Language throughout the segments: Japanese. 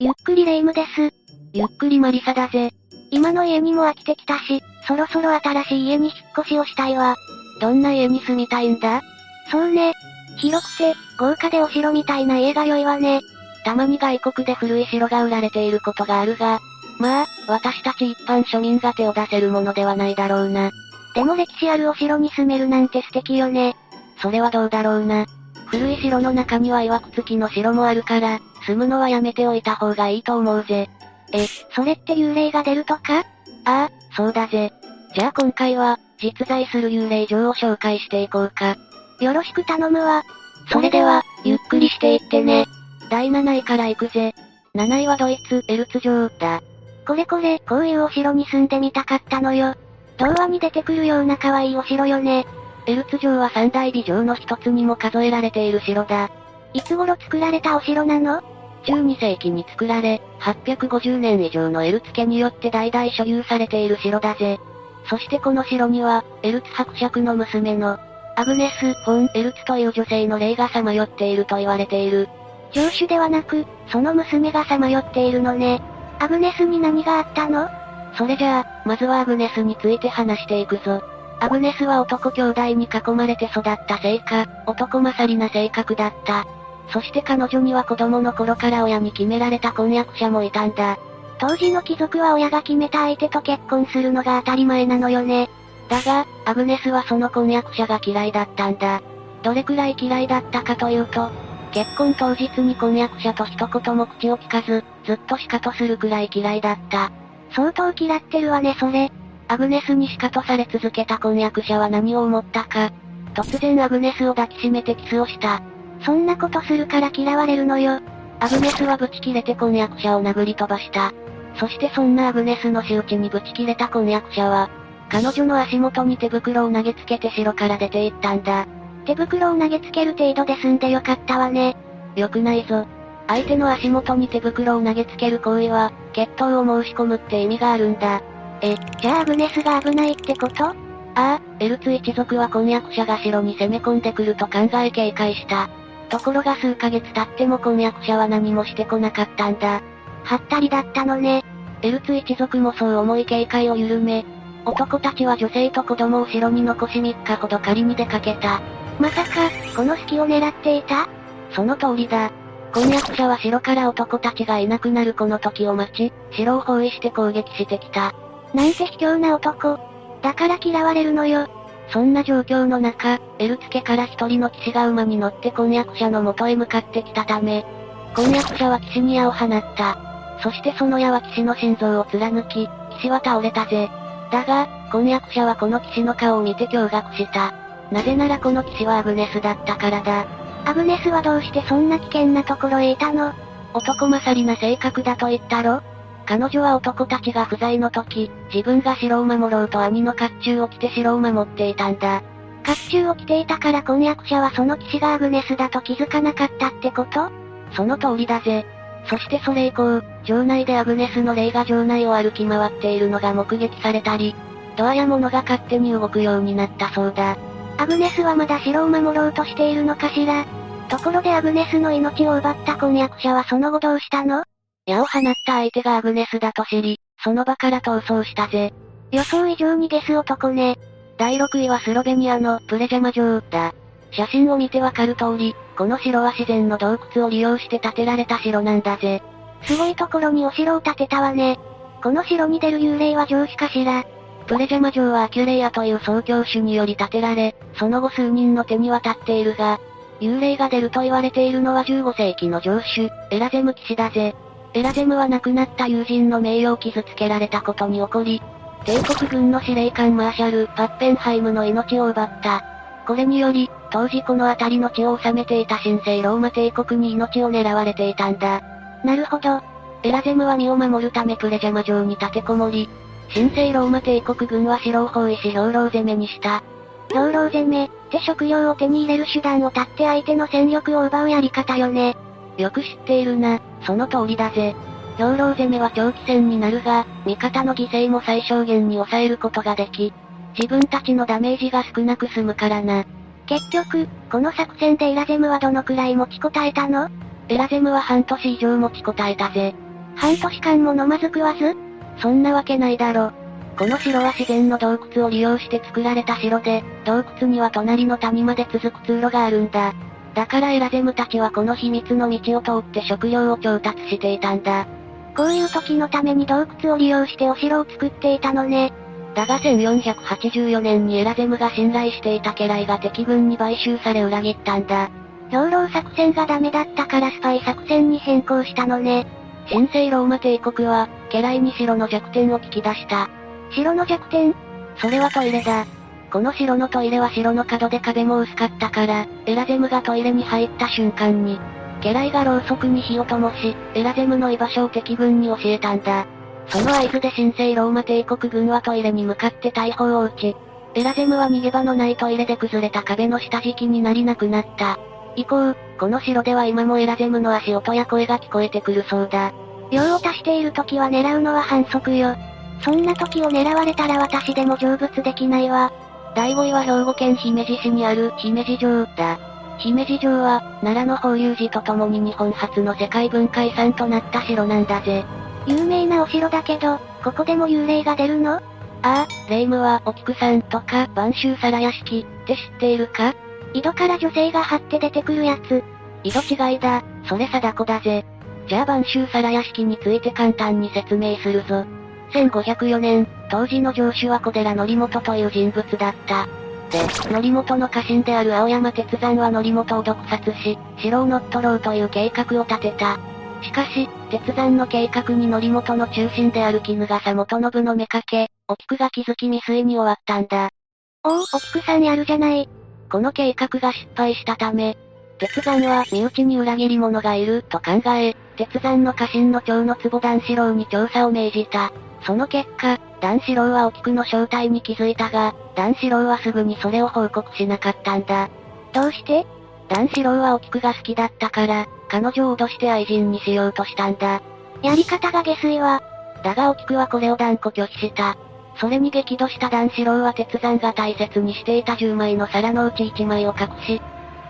ゆっくりレ夢ムです。ゆっくりマリサだぜ。今の家にも飽きてきたし、そろそろ新しい家に引っ越しをしたいわ。どんな家に住みたいんだ？そうね。広くて、豪華でお城みたいな家が良いわね。たまに外国で古い城が売られていることがあるが、まあ、私たち一般庶民が手を出せるものではないだろうな。でも歴史あるお城に住めるなんて素敵よね。それはどうだろうな。古い城の中には曰く付きの城もあるから、住むのはやめておいた方がいいと思うぜ。え、それって幽霊が出るとか？ああ、そうだぜ。じゃあ今回は、実在する幽霊城を紹介していこうか。よろしく頼むわ。それでは、ゆっくりしていってね。第7位から行くぜ。7位はドイツ、エルツ城だ。これこれ、こういうお城に住んでみたかったのよ。童話に出てくるような可愛いお城よね。エルツ城は三大美城の一つにも数えられている城だ。いつ頃作られたお城なの？12世紀に作られ、850年以上のエルツ家によって代々所有されている城だぜ。そしてこの城には、エルツ伯爵の娘の、アグネス・フォン・エルツという女性の霊がさまよっていると言われている。城主ではなく、その娘がさまよっているのね。アグネスに何があったの？それじゃあ、まずはアグネスについて話していくぞ。アグネスは男兄弟に囲まれて育ったせいか、男勝りな性格だった。そして彼女には子供の頃から親に決められた婚約者もいたんだ。当時の貴族は親が決めた相手と結婚するのが当たり前なのよね。だが、アグネスはその婚約者が嫌いだったんだ。どれくらい嫌いだったかというと、結婚当日に婚約者と一言も口を聞かず、ずっとシカトするくらい嫌いだった。相当嫌ってるわねそれ。アグネスにシカトされ続けた婚約者は何を思ったか。突然アグネスを抱きしめてキスをした。そんなことするから嫌われるのよ。アグネスはブチ切れて婚約者を殴り飛ばした。そしてそんなアグネスの仕打ちにブチ切れた婚約者は、彼女の足元に手袋を投げつけて城から出て行ったんだ。手袋を投げつける程度で済んでよかったわね。よくないぞ。相手の足元に手袋を投げつける行為は、決闘を申し込むって意味があるんだ。え、じゃあアグネスが危ないってこと？ああ、エルツ一族は婚約者が城に攻め込んでくると考え警戒した。ところが数ヶ月経っても婚約者は何もしてこなかったんだ。はったりだったのね。エルツ一族もそう思い警戒を緩め、男たちは女性と子供を城に残し3日ほど狩りに出かけた。まさか、この隙を狙っていた？その通りだ。婚約者は城から男たちがいなくなるこの時を待ち、城を包囲して攻撃してきた。なんて卑怯な男。だから嫌われるのよ。そんな状況の中、エルツ家から一人の騎士が馬に乗って婚約者の元へ向かってきたため、婚約者は騎士に矢を放った。そしてその矢は騎士の心臓を貫き、騎士は倒れたぜ。だが、婚約者はこの騎士の顔を見て驚愕した。なぜならこの騎士はアグネスだったからだ。アグネスはどうしてそんな危険なところへいたの？男勝りな性格だと言ったろ？彼女は男たちが不在の時、自分が城を守ろうと兄の甲冑を着て城を守っていたんだ。甲冑を着ていたから婚約者はその騎士がアグネスだと気づかなかったってこと？その通りだぜ。そしてそれ以降、城内でアグネスの霊が城内を歩き回っているのが目撃されたり、ドアや物が勝手に動くようになったそうだ。アグネスはまだ城を守ろうとしているのかしら？ところでアグネスの命を奪った婚約者はその後どうしたの？矢を放った相手がアグネスだと知り、その場から逃走したぜ。予想以上にゲス男ね。第6位はスロベニアのプレジャマ城だ。写真を見てわかる通り、この城は自然の洞窟を利用して建てられた城なんだぜ。すごいところにお城を建てたわね。この城に出る幽霊は上司かしらプレジャマ城はアキュレイアという創教主により建てられ、その後数人の手に渡っているが、幽霊が出ると言われているのは15世紀の城主、エラゼム騎士だぜ。エラゼムは亡くなった友人の名誉を傷つけられたことに起こり、帝国軍の司令官マーシャル・パッペンハイムの命を奪った。これにより、当時この辺りの地を治めていた神聖ローマ帝国に命を狙われていたんだ。なるほど。エラゼムは身を守るためプレジャマ城に立てこもり、神聖ローマ帝国軍は城を包囲し兵糧攻めにした。兵糧攻めって食料を手に入れる手段を断って相手の戦力を奪うやり方よね。よく知っているな、その通りだぜ。兵糧攻めは長期戦になるが、味方の犠牲も最小限に抑えることができ、自分たちのダメージが少なく済むからな。結局、この作戦でエラゼムはどのくらい持ちこたえたの？エラゼムは半年以上持ちこたえたぜ。半年間も飲まず食わず？そんなわけないだろ。この城は自然の洞窟を利用して作られた城で、洞窟には隣の谷まで続く通路があるんだ。だからエラゼムたちはこの秘密の道を通って食料を調達していたんだ。こういう時のために洞窟を利用してお城を作っていたのね。だが1484年にエラゼムが信頼していた家来が敵軍に買収され裏切ったんだ。兵糧作戦がダメだったからスパイ作戦に変更したのね。神聖ローマ帝国は、家来に城の弱点を聞き出した。城の弱点？それはトイレだ。この城のトイレは城の角で壁も薄かったから、エラゼムがトイレに入った瞬間に、家来がろうそくに火を灯し、エラゼムの居場所を敵軍に教えたんだ。その合図で神聖ローマ帝国軍はトイレに向かって大砲を撃ち、エラゼムは逃げ場のないトイレで崩れた壁の下敷きになりなくなった。以降、この城では今もエラゼムの足音や声が聞こえてくるそうだ。用を足している時は狙うのは反則よ。そんな時を狙われたら私でも成仏できないわ。第5位は兵庫県姫路市にある姫路城だ。姫路城は、奈良の法隆寺と共に日本初の世界文化遺産となった城なんだぜ。有名なお城だけど、ここでも幽霊が出るの？ああ、霊夢はお菊さんとか晩秋皿屋敷って知っているか？井戸から女性が張って出てくるやつ。井戸違いだ、それ貞子だぜ。じゃあ晩秋皿屋敷について簡単に説明するぞ。1504年、当時の城主は小寺則本という人物だった。で、則本の家臣である青山鉄山は則本を毒殺し、城を乗っ取ろうという計画を立てた。しかし、鉄山の計画に則本の中心である絹笠元信の目かけ、お菊が気づき未遂に終わったんだ。おお、お菊さんやるじゃない。この計画が失敗したため、鉄山は身内に裏切り者がいると考え、鉄山の家臣の長の坪段四郎に調査を命じた。その結果、段四郎はお菊の正体に気づいたが、段四郎はすぐにそれを報告しなかったんだ。どうして？段四郎はお菊が好きだったから、彼女を脅して愛人にしようとしたんだ。やり方が下水は。だがお菊はこれを断固拒否した。それに激怒した段四郎は鉄山が大切にしていた10枚の皿のうち1枚を隠し、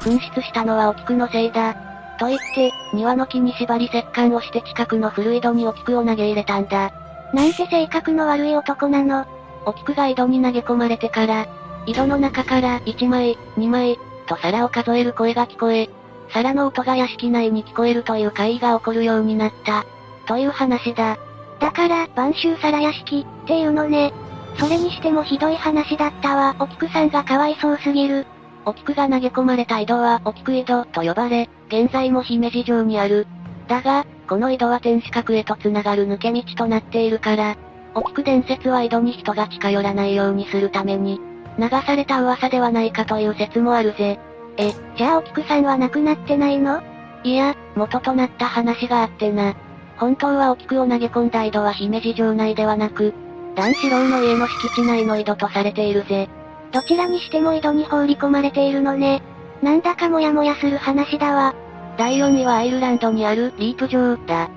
紛失したのはお菊のせいだ。と言って、庭の木に縛り石棺をして近くの古井戸にお菊を投げ入れたんだ。なんて性格の悪い男なの。お菊が井戸に投げ込まれてから、井戸の中から1枚、2枚、と皿を数える声が聞こえ、皿の音が屋敷内に聞こえるという怪異が起こるようになった。という話だ。だから、晩秋皿屋敷、っていうのね。それにしてもひどい話だったわ。お菊さんがかわいそうすぎる。お菊が投げ込まれた井戸は、お菊井戸と呼ばれ、現在も姫路城にある。だが、この井戸は天守閣へと繋がる抜け道となっているから、お菊伝説は井戸に人が近寄らないようにするために、流された噂ではないかという説もあるぜ。え、じゃあお菊さんは亡くなってないの？いや、元となった話があってな。本当はお菊を投げ込んだ井戸は姫路城内ではなく、段四郎の家の敷地内の井戸とされているぜ。どちらにしても井戸に放り込まれているのね。なんだかモヤモヤする話だわ。第4位はアイルランドにあるリープ城だ。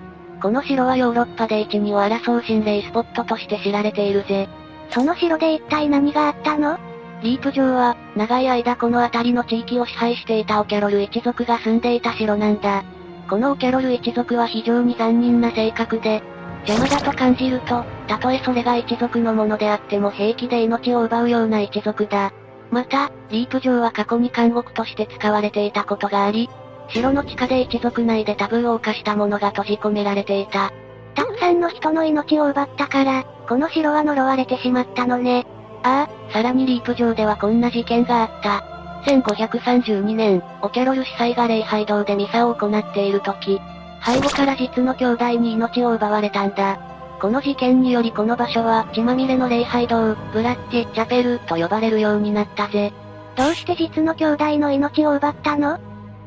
この城はヨーロッパで1、2を争う心霊スポットとして知られているぜ。その城で一体何があったの？リープ城は、長い間この辺りの地域を支配していたオキャロル一族が住んでいた城なんだ。このオキャロル一族は非常に残忍な性格で、邪魔だと感じると、たとえそれが一族のものであっても平気で命を奪うような一族だ。また、リープ城は過去に監獄として使われていたことがあり、城の地下で一族内でタブーを犯した者が閉じ込められていた。たくさんの人の命を奪ったから、この城は呪われてしまったのね。ああ、さらにリープ城ではこんな事件があった。1532年、オケロル司祭が礼拝堂でミサを行っている時、背後から実の兄弟に命を奪われたんだ。この事件によりこの場所は血まみれの礼拝堂、ブラッティ・チャペルと呼ばれるようになったぜ。どうして実の兄弟の命を奪ったの？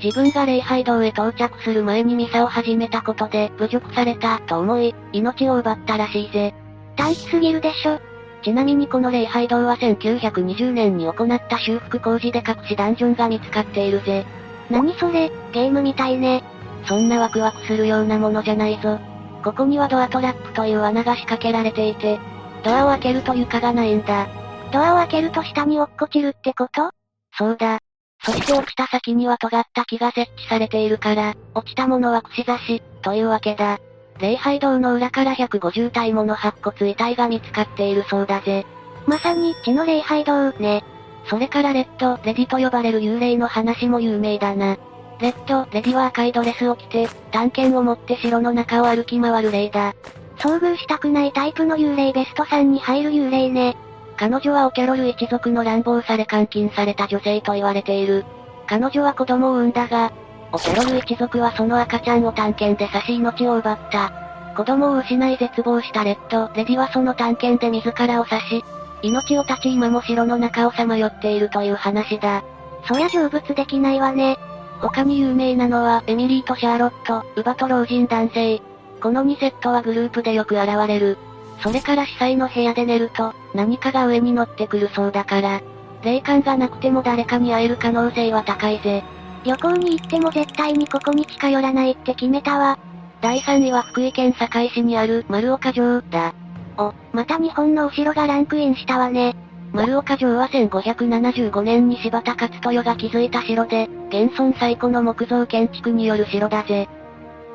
自分が礼拝堂へ到着する前にミサを始めたことで侮辱されたと思い、命を奪ったらしいぜ。短気すぎるでしょ。ちなみにこの礼拝堂は1920年に行った修復工事で隠しダンジョンが見つかっているぜ。何それ、ゲームみたいね。そんなワクワクするようなものじゃないぞ。ここにはドアトラップという穴が仕掛けられていて、ドアを開けると床がないんだ。ドアを開けると下に落っこちるってこと？そうだ。そして落ちた先には尖った木が設置されているから、落ちたものは串刺し、というわけだ。礼拝堂の裏から150体もの白骨遺体が見つかっているそうだぜ。まさに、血の礼拝堂、ね。それからレッド、レディと呼ばれる幽霊の話も有名だな。レッド、レディは赤いドレスを着て、探検を持って城の中を歩き回る霊だ。遭遇したくないタイプの幽霊ベスト3に入る幽霊ね。彼女はオキャロル一族の乱暴され監禁された女性と言われている。彼女は子供を産んだが、オキャロル一族はその赤ちゃんを探検で刺し命を奪った。子供を失い絶望したレッド、レディはその探検で自らを刺し、命を絶ち今も城の中をさまよっているという話だ。そりゃ成仏できないわね。他に有名なのは、エミリーとシャーロット、ウバと老人男性。この2セットはグループでよく現れる。それから司祭の部屋で寝ると、何かが上に乗ってくるそうだから。霊感がなくても誰かに会える可能性は高いぜ。旅行に行っても絶対にここに近寄らないって決めたわ。第3位は福井県坂井市にある丸岡城だ。お、また日本のお城がランクインしたわね。丸岡城は1575年に柴田勝豊が築いた城で、現存最古の木造建築による城だぜ。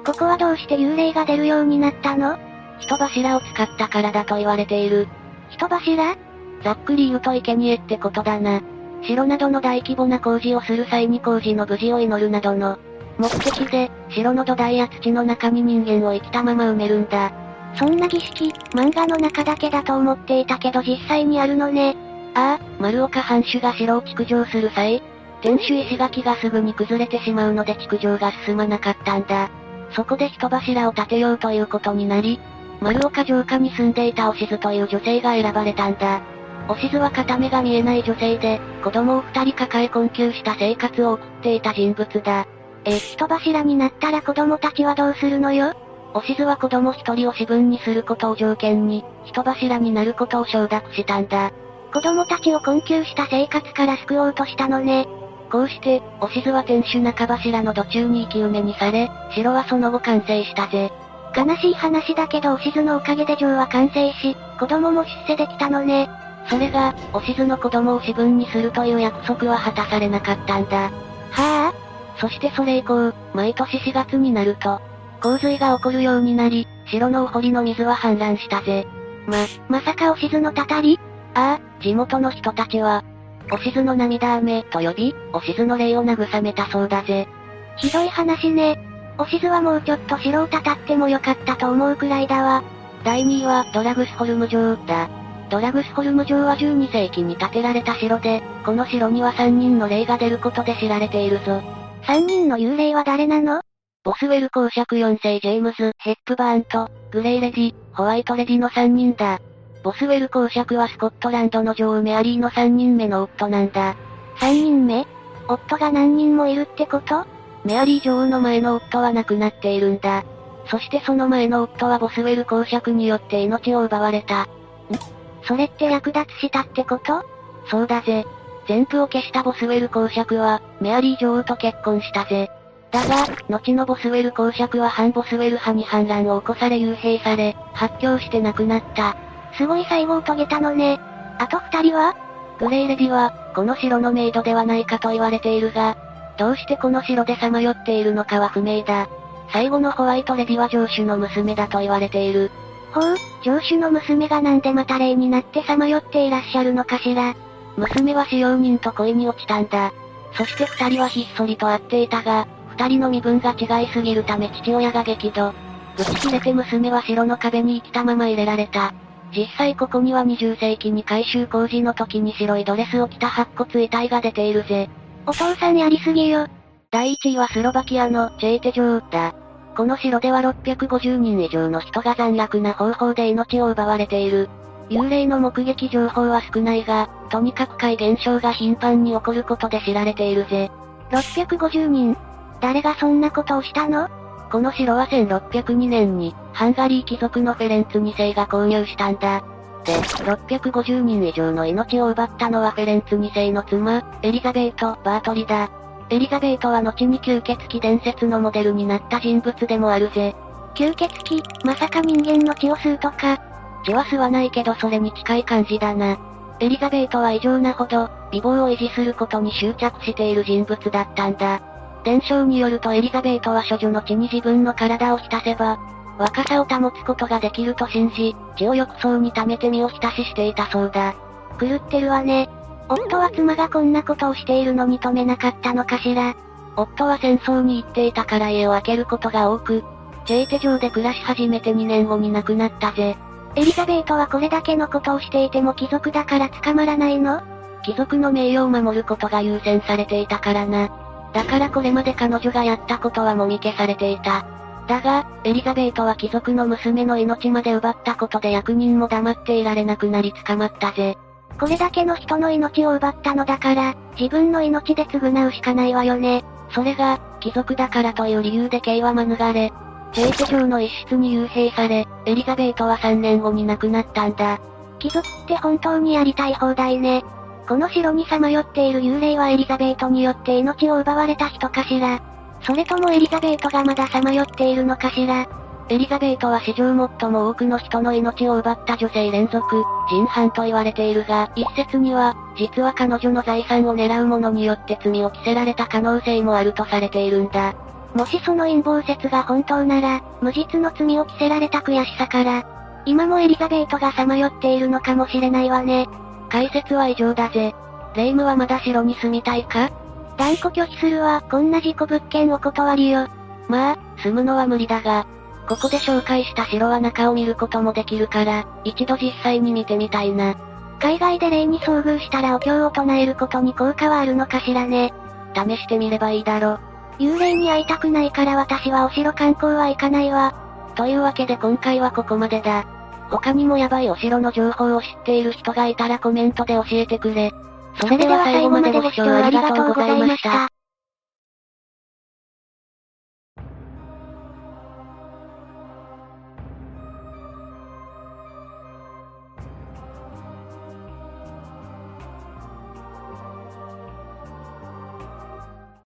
ここはどうして幽霊が出るようになったの？人柱を使ったからだと言われている。人柱？ざっくり言うと生贄ってことだな。城などの大規模な工事をする際に工事の無事を祈るなどの目的で、城の土台や土の中に人間を生きたまま埋めるんだ。そんな儀式、漫画の中だけだと思っていたけど実際にあるのね。ああ、丸岡藩主が城を築城する際、天守石垣がすぐに崩れてしまうので築城が進まなかったんだ。そこで人柱を建てようということになり、丸岡城下に住んでいたおしずという女性が選ばれたんだ。おしずは片目が見えない女性で、子供を二人抱え困窮した生活を送っていた人物だ。え、人柱になったら子供たちはどうするのよ？おしずは子供一人を私分にすることを条件に、人柱になることを承諾したんだ。子供たちを困窮した生活から救おうとしたのね。こうして、おしずは天守中柱の途中に生き埋めにされ、城はその後完成したぜ。悲しい話だけどおしずのおかげで城は完成し、子供も出世できたのね。それが、おしずの子供を私分にするという約束は果たされなかったんだ。はあ？そしてそれ以降、毎年4月になると、洪水が起こるようになり、城のお堀の水は氾濫したぜ。ま、まさかおしずのたたり？ああ、地元の人たちは、おしずの涙雨と呼び、おしずの霊を慰めたそうだぜ。ひどい話ね。おしずはもうちょっと城をたたってもよかったと思うくらいだわ。第2位はドラグスホルム城だ。ドラグスホルム城は12世紀に建てられた城で、この城には3人の霊が出ることで知られているぞ。3人の幽霊は誰なの？ボスウェル公爵4世ジェームズ・ヘップバーンと、グレイレディ、ホワイトレディの3人だ。ボスウェル公爵はスコットランドの女王メアリーの3人目の夫なんだ。3人目？夫が何人もいるってこと？メアリー女王の前の夫は亡くなっているんだ。そしてその前の夫はボスウェル公爵によって命を奪われた。ん？それって略奪したってこと？そうだぜ。全部を消したボスウェル公爵は、メアリー女王と結婚したぜ。だが、後のボスウェル公爵は反ボスウェル派に反乱を起こされ幽閉され、発狂して亡くなった。すごい最後を遂げたのね。あと二人は？グレイレディは、この城のメイドではないかと言われているが、どうしてこの城でさまよっているのかは不明だ。最後のホワイトレディは城主の娘だと言われている。ほう、城主の娘がなんでまた霊になってさまよっていらっしゃるのかしら。娘は使用人と恋に落ちたんだ。そして二人はひっそりと会っていたが、二人の身分が違いすぎるため父親が激怒。打ち切れて娘は城の壁に生きたまま入れられた。実際ここには20世紀に改修工事の時に白いドレスを着た白骨遺体が出ているぜ。お父さんやりすぎよ。第1位はスロバキアのチェーテ城だ。この城では650人以上の人が残虐な方法で命を奪われている。幽霊の目撃情報は少ないが、とにかく怪現象が頻繁に起こることで知られているぜ。650人誰がそんなことをしたの？この城は1602年に、ハンガリー貴族のフェレンツ2世が購入したんだ。で、650人以上の命を奪ったのはフェレンツ2世の妻、エリザベート・バートリだ。エリザベートは後に吸血鬼伝説のモデルになった人物でもあるぜ。吸血鬼、まさか人間の血を吸うとか。血は吸わないけどそれに近い感じだな。エリザベートは異常なほど、美貌を維持することに執着している人物だったんだ。伝承によるとエリザベートは処女の血に自分の体を浸せば、若さを保つことができると信じ、血を浴槽に溜めて身を浸ししていたそうだ。狂ってるわね。夫は妻がこんなことをしているのに止めなかったのかしら。夫は戦争に行っていたから家を空けることが多く、チェイテ城で暮らし始めて2年後に亡くなったぜ。エリザベートはこれだけのことをしていても貴族だから捕まらないの？貴族の名誉を守ることが優先されていたからな。だからこれまで彼女がやったことはもみ消されていた。だが、エリザベートは貴族の娘の命まで奪ったことで役人も黙っていられなくなり捕まったぜ。これだけの人の命を奪ったのだから、自分の命で償うしかないわよね。それが、貴族だからという理由で刑は免れ、チェイテ城の一室に幽閉され、エリザベートは3年後に亡くなったんだ。貴族って本当にやりたい放題ね。この城にさまよっている幽霊はエリザベートによって命を奪われた人かしら。それともエリザベートがまださまよっているのかしら？エリザベートは史上最も多くの人の命を奪った女性連続、人犯と言われているが、一説には、実は彼女の財産を狙う者によって罪を着せられた可能性もあるとされているんだ。もしその陰謀説が本当なら、無実の罪を着せられた悔しさから、今もエリザベートがさまよっているのかもしれないわね。解説は以上だぜ。レイムはまだ城に住みたいか？断固拒否するわ、こんな事故物件お断りよ。まあ、住むのは無理だが、ここで紹介した城は中を見ることもできるから、一度実際に見てみたいな。海外で霊に遭遇したらお経を唱えることに効果はあるのかしらね。試してみればいいだろ。幽霊に会いたくないから私はお城観光は行かないわ。というわけで今回はここまでだ。他にもヤバいお城の情報を知っている人がいたらコメントで教えてくれ。それでは最後までご視聴ありがとうございました。